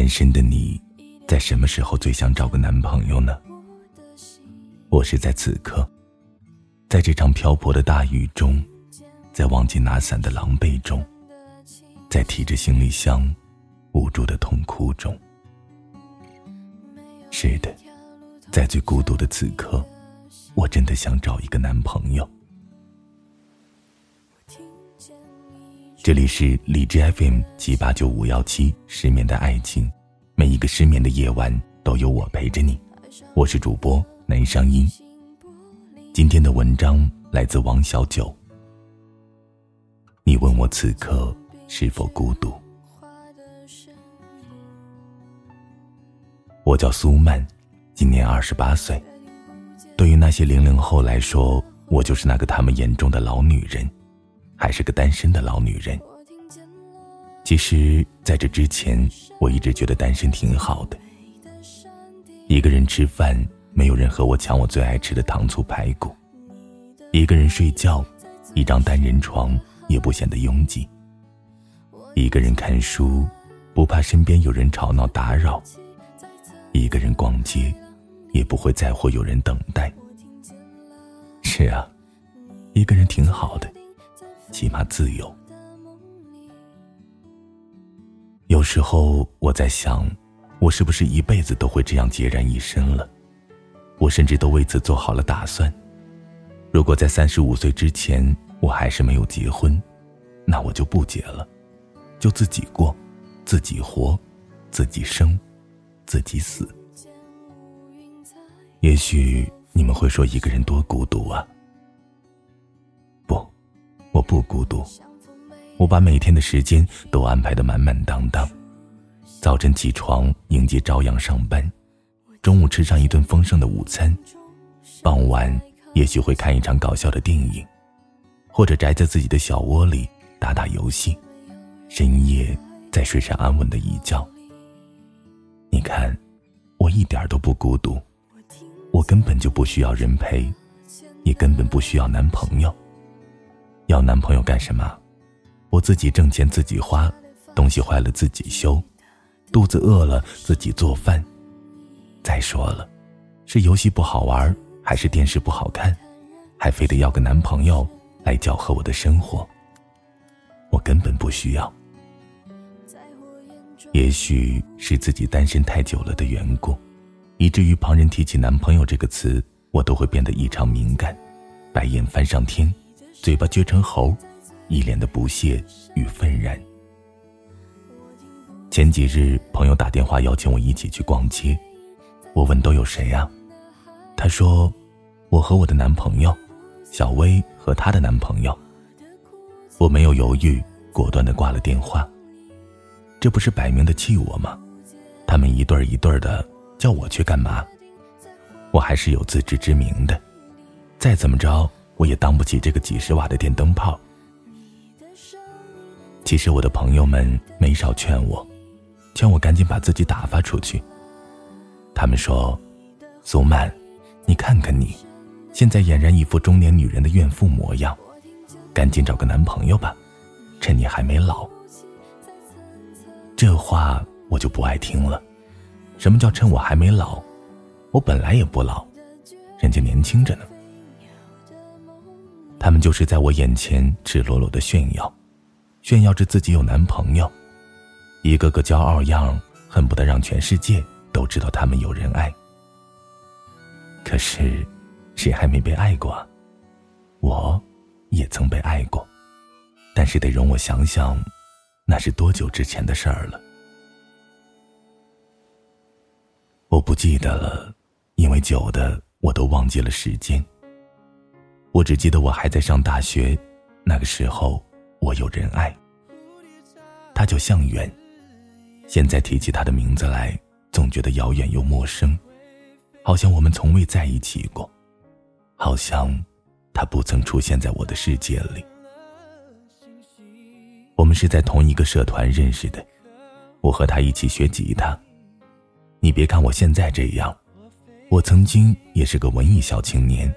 单身的你，在什么时候最想找个男朋友呢？我是在此刻，在这场瓢泼的大雨中，在忘记拿伞的狼狈中，在提着行李箱无助的痛哭中。是的，在最孤独的此刻，我真的想找一个男朋友。这里是理智 FM 七八九五幺七失眠的爱情，每一个失眠的夜晚都有我陪着你。我是主播南商音。今天的文章来自王小九。你问我此刻是否孤独？我叫苏曼，今年二十八岁。对于那些零零后来说，我就是那个他们眼中的老女人，还是个单身的老女人。其实，在这之前，我一直觉得单身挺好的。一个人吃饭，没有人和我抢我最爱吃的糖醋排骨；一个人睡觉，一张单人床也不显得拥挤；一个人看书，不怕身边有人吵闹打扰。一个人逛街，也不会在乎有人等待。是啊，一个人挺好的，起码自由。有时候我在想，我是不是一辈子都会这样孑然一身了？我甚至都为此做好了打算。如果在三十五岁之前我还是没有结婚，那我就不结了，就自己过，自己活，自己生。自己死。也许你们会说一个人多孤独啊。我不孤独。我把每天的时间都安排的满满当当。早晨起床迎接朝阳上班，中午吃上一顿丰盛的午餐，傍晚也许会看一场搞笑的电影，或者宅在自己的小窝里打打游戏，深夜再睡上安稳的一觉。你看，我一点都不孤独，我根本就不需要人陪，也根本不需要男朋友。要男朋友干什么？我自己挣钱自己花，东西坏了自己修，肚子饿了自己做饭。再说了，是游戏不好玩，还是电视不好看，还非得要个男朋友来搅和我的生活？我根本不需要。也许是自己单身太久了的缘故，以至于旁人提起男朋友这个词，我都会变得异常敏感，白眼翻上天，嘴巴撅成猴，一脸的不屑与愤然。前几日，朋友打电话邀请我一起去逛街，我问都有谁呀？他说，我和我的男朋友，小薇和她的男朋友。我没有犹豫，果断的挂了电话。这不是摆明的气我吗？他们一对一对的，叫我去干嘛？我还是有自知之明的，再怎么着我也当不起这个几十瓦的电灯泡。其实我的朋友们没少劝我，劝我赶紧把自己打发出去。他们说：“苏曼，你看看你，现在俨然一副中年女人的怨妇模样，赶紧找个男朋友吧，趁你还没老。”这话我就不爱听了。什么叫趁我还没老？我本来也不老，人家年轻着呢。他们就是在我眼前赤裸裸的炫耀，炫耀着自己有男朋友，一个个骄傲样，恨不得让全世界都知道他们有人爱。可是，谁还没被爱过？我，也曾被爱过，但是得容我想想。那是多久之前的事儿了？我不记得了，因为久的我都忘记了时间。我只记得我还在上大学，那个时候我有人爱，他叫向远。现在提起他的名字来，总觉得遥远又陌生，好像我们从未在一起过，好像他不曾出现在我的世界里。我们是在同一个社团认识的，我和他一起学吉他。你别看我现在这样，我曾经也是个文艺小青年，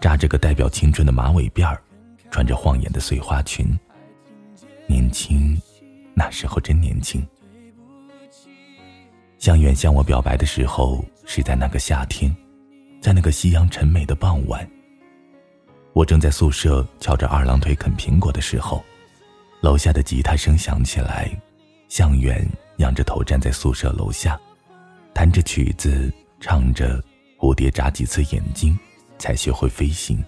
扎着个代表青春的马尾辫儿，穿着晃眼的碎花裙。年轻，那时候真年轻。向远向我表白的时候是在那个夏天，在那个夕阳沉美的傍晚。我正在宿舍翘着二郎腿啃苹果的时候，楼下的吉他声响起来，向远仰着头站在宿舍楼下，弹着曲子，唱着“蝴蝶眨几次眼睛，才学会飞行”。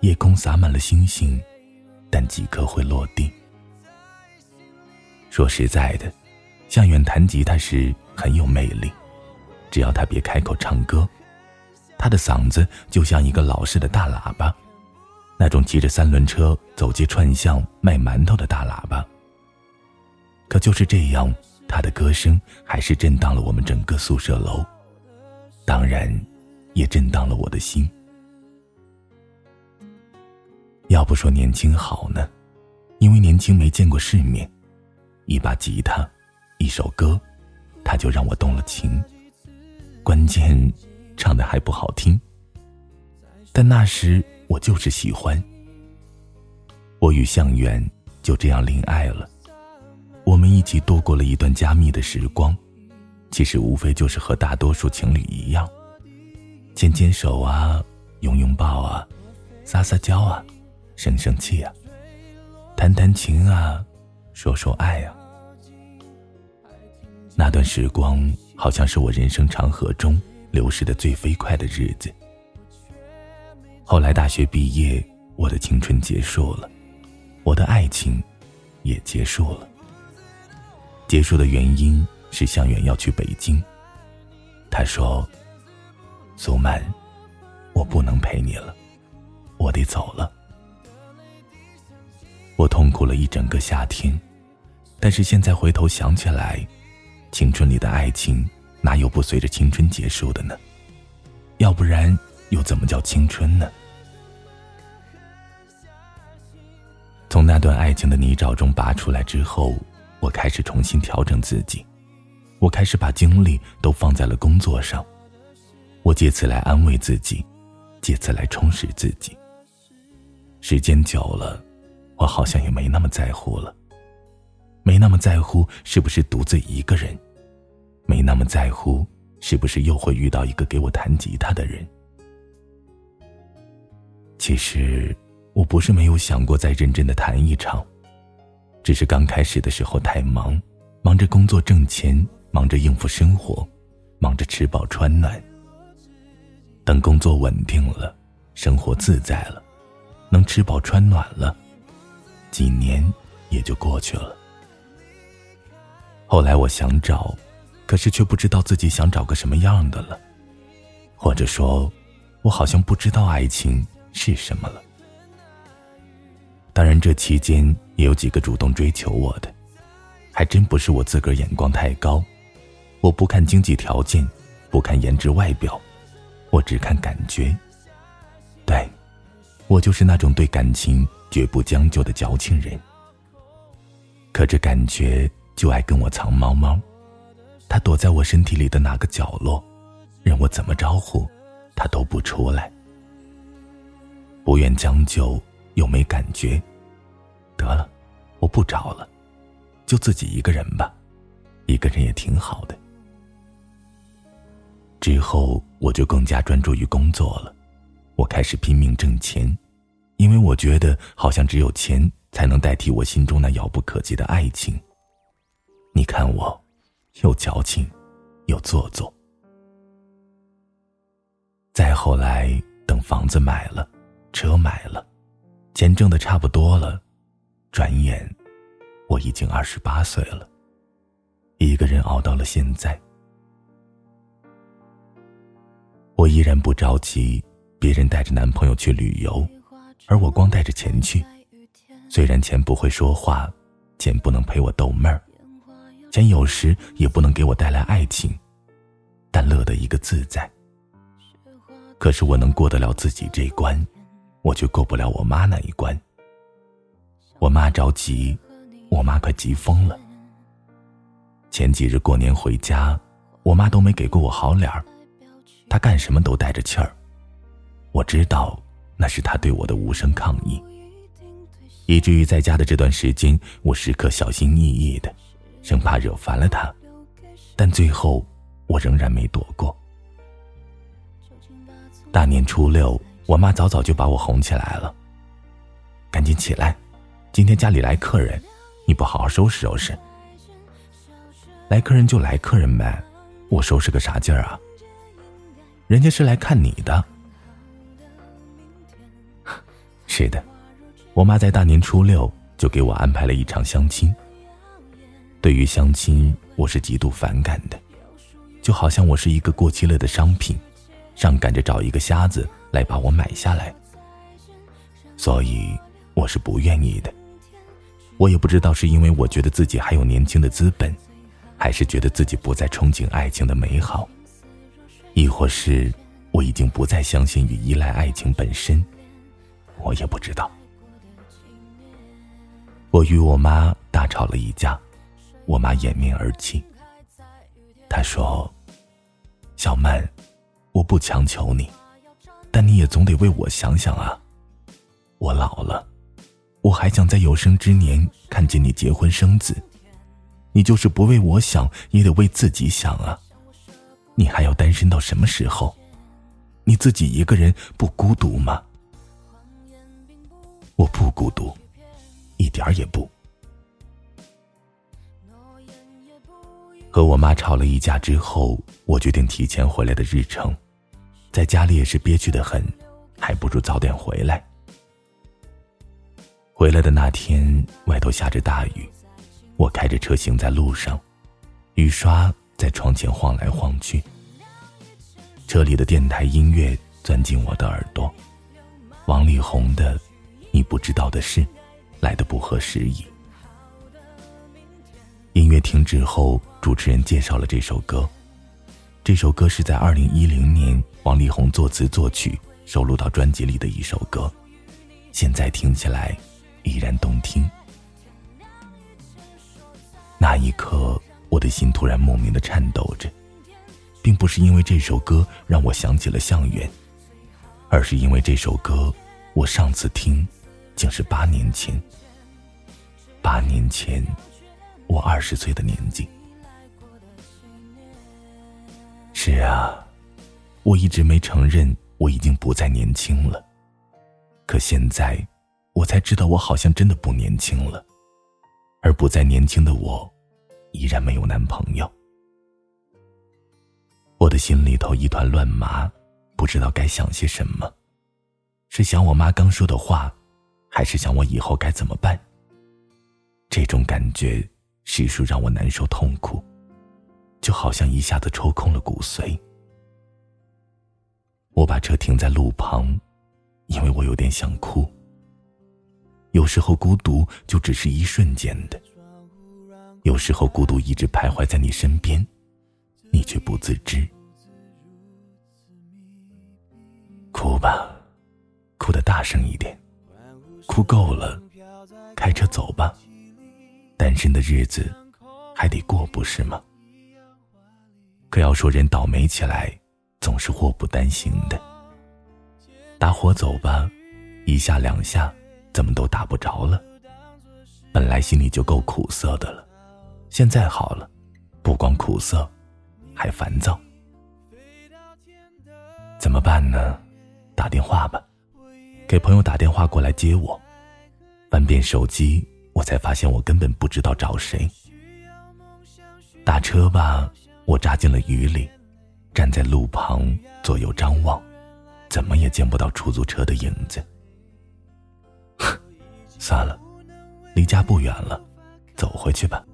夜空洒满了星星，但几颗会落地。说实在的，向远弹吉他时很有魅力，只要他别开口唱歌，他的嗓子就像一个老式的大喇叭。那种骑着三轮车走街串巷卖馒头的大喇叭。可就是这样，他的歌声还是震荡了我们整个宿舍楼，当然，也震荡了我的心。要不说年轻好呢，因为年轻没见过世面，一把吉他，一首歌，他就让我动了情。关键，唱的还不好听。但那时。我就是喜欢。我与向远就这样恋爱了，我们一起度过了一段加密的时光，其实无非就是和大多数情侣一样，牵牵手啊，拥拥抱啊，撒撒娇啊，生生气啊，弹弹琴啊，说说爱啊。那段时光好像是我人生长河中流逝的最飞快的日子。后来大学毕业，我的青春结束了，我的爱情也结束了。结束的原因是向远要去北京。他说：“苏曼，我不能陪你了，我得走了。”我痛苦了一整个夏天，但是现在回头想起来，青春里的爱情哪有不随着青春结束的呢？要不然。又怎么叫青春呢？从那段爱情的泥沼中拔出来之后，我开始重新调整自己，我开始把精力都放在了工作上，我借此来安慰自己，借此来充实自己。时间久了，我好像也没那么在乎了，没那么在乎是不是独自一个人，没那么在乎是不是又会遇到一个给我弹吉他的人。其实，我不是没有想过再认真的谈一场，只是刚开始的时候太忙，忙着工作挣钱，忙着应付生活，忙着吃饱穿暖。等工作稳定了，生活自在了，能吃饱穿暖了，几年也就过去了。后来我想找，可是却不知道自己想找个什么样的了，或者说，我好像不知道爱情。是什么了？当然，这期间也有几个主动追求我的，还真不是我自个儿眼光太高。我不看经济条件，不看颜值外表，我只看感觉。对，我就是那种对感情绝不将就的矫情人。可这感觉就爱跟我藏猫猫，它躲在我身体里的哪个角落，任我怎么招呼，它都不出来。不愿将就，又没感觉。得了，我不找了，就自己一个人吧，一个人也挺好的。之后我就更加专注于工作了，我开始拼命挣钱，我觉得好像只有钱才能代替我心中那遥不可及的爱情。你看我，又矫情，又做作。再后来，等房子买了。车买了，钱挣的差不多了，转眼我已经二十八岁了，一个人熬到了现在。我依然不着急，别人带着男朋友去旅游，而我光带着钱去。虽然钱不会说话，钱不能陪我逗闷儿，钱有时也不能给我带来爱情，但乐得一个自在。可是我能过得了自己这一关。我却过不了我妈那一关。我妈着急，我妈快急疯了。前几日过年回家，我妈都没给过我好脸儿，她干什么都带着气儿。我知道，那是他对我的无声抗议，以至于在家的这段时间，我时刻小心翼翼的，生怕惹烦了他。但最后，我仍然没躲过。大年初六，我妈早早就把我哄起来了。赶紧起来，今天家里来客人，你不好好收拾收拾。来客人就来客人呗，我收拾个啥劲儿啊？人家是来看你的。是的，我妈在大年初六就给我安排了一场相亲。对于相亲，我是极度反感的，就好像我是一个过期了的商品，上赶着找一个瞎子来把我买下来。所以我是不愿意的。我也不知道是因为我觉得自己还有年轻的资本，还是觉得自己不再憧憬爱情的美好，亦或是我已经不再相信与依赖爱情本身。我也不知道。我与我妈大吵了一架，我妈掩面而泣。她说：“小曼，我不强求你，但你也总得为我想想啊。我老了，我还想在有生之年看见你结婚生子。你就是不为我想，也得为自己想啊。你还要单身到什么时候？你自己一个人不孤独吗？”我不孤独，一点儿也不。和我妈吵了一架之后，我决定提前回来的日程，在家里也是憋屈的很，还不如早点回来。回来的那天，外头下着大雨，我开着车行在路上，雨刷在窗前晃来晃去，车里的电台音乐钻进我的耳朵，王力宏的。你不知道的事，来的不合时宜。音乐停止后，主持人介绍了这首歌。这首歌是在二零一零年王力宏作词作曲收录到专辑里的一首歌，现在听起来依然动听。那一刻，我的心突然莫名的颤抖着，并不是因为这首歌让我想起了向远，而是因为这首歌，我上次听。竟是八年前。八年前，我二十岁的年纪。是啊，我一直没承认我已经不再年轻了。可现在，我才知道我好像真的不年轻了。而不再年轻的我，依然没有男朋友。我的心里头一团乱麻，不知道该想些什么。是想我妈刚说的话。还是想我以后该怎么办？这种感觉实属让我难受痛苦，就好像一下子抽空了骨髓。我把车停在路旁，因为我有点想哭。有时候孤独就只是一瞬间的，有时候孤独一直徘徊在你身边，你却不自知。哭吧，哭得大声一点。哭够了，开车走吧。单身的日子还得过，不是吗？可要说人倒霉起来，总是祸不单行的。打火走吧，一下两下，怎么都打不着了。本来心里就够苦涩的了，现在好了，不光苦涩，还烦躁。怎么办呢？打电话吧。给朋友打电话过来接我，翻遍手机，我才发现我根本不知道找谁。打车吧，我扎进了雨里，站在路旁左右张望，怎么也见不到出租车的影子。算了，离家不远了，走回去吧。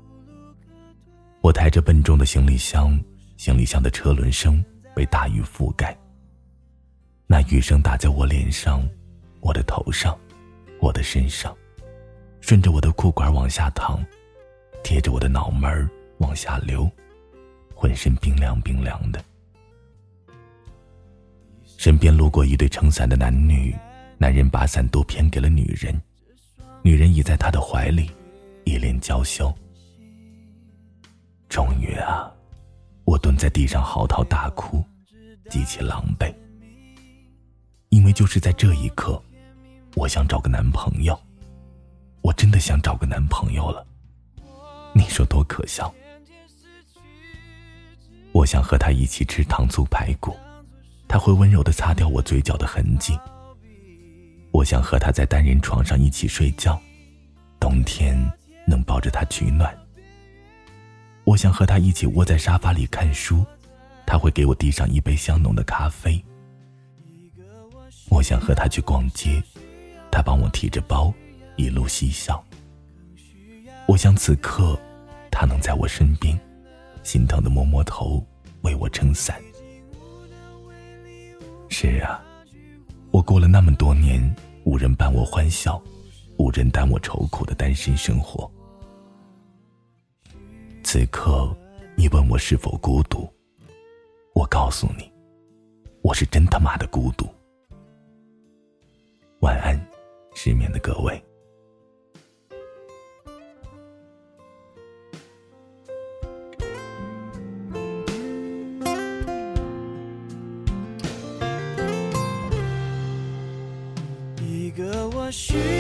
我抬着笨重的行李箱，行李箱的车轮声被大雨覆盖，那雨声打在我脸上。我的头上，我的身上，顺着我的裤管往下淌，贴着我的脑门往下流，浑身冰凉冰凉的。身边路过一对撑伞的男女，男人把伞都偏给了女人，女人倚在他的怀里，一脸娇羞。终于啊，我蹲在地上嚎啕大哭，极其狼狈。因为为就是在这一刻，我想找个男朋友，我真的想找个男朋友了。你说多可笑？我想和他一起吃糖醋排骨，他会温柔的擦掉我嘴角的痕迹。我想和他在单人床上一起睡觉，冬天能抱着他取暖。我想和他一起窝在沙发里看书，他会给我递上一杯香浓的咖啡。我想和他去逛街，他帮我提着包，一路嬉笑。我想此刻，他能在我身边，心疼的摸摸头，为我撑伞。是啊，我过了那么多年无人伴我欢笑，无人担我愁苦的单身生活。此刻，你问我是否孤独，我告诉你，我是真他妈的孤独。晚安，失眠的各位。一个我需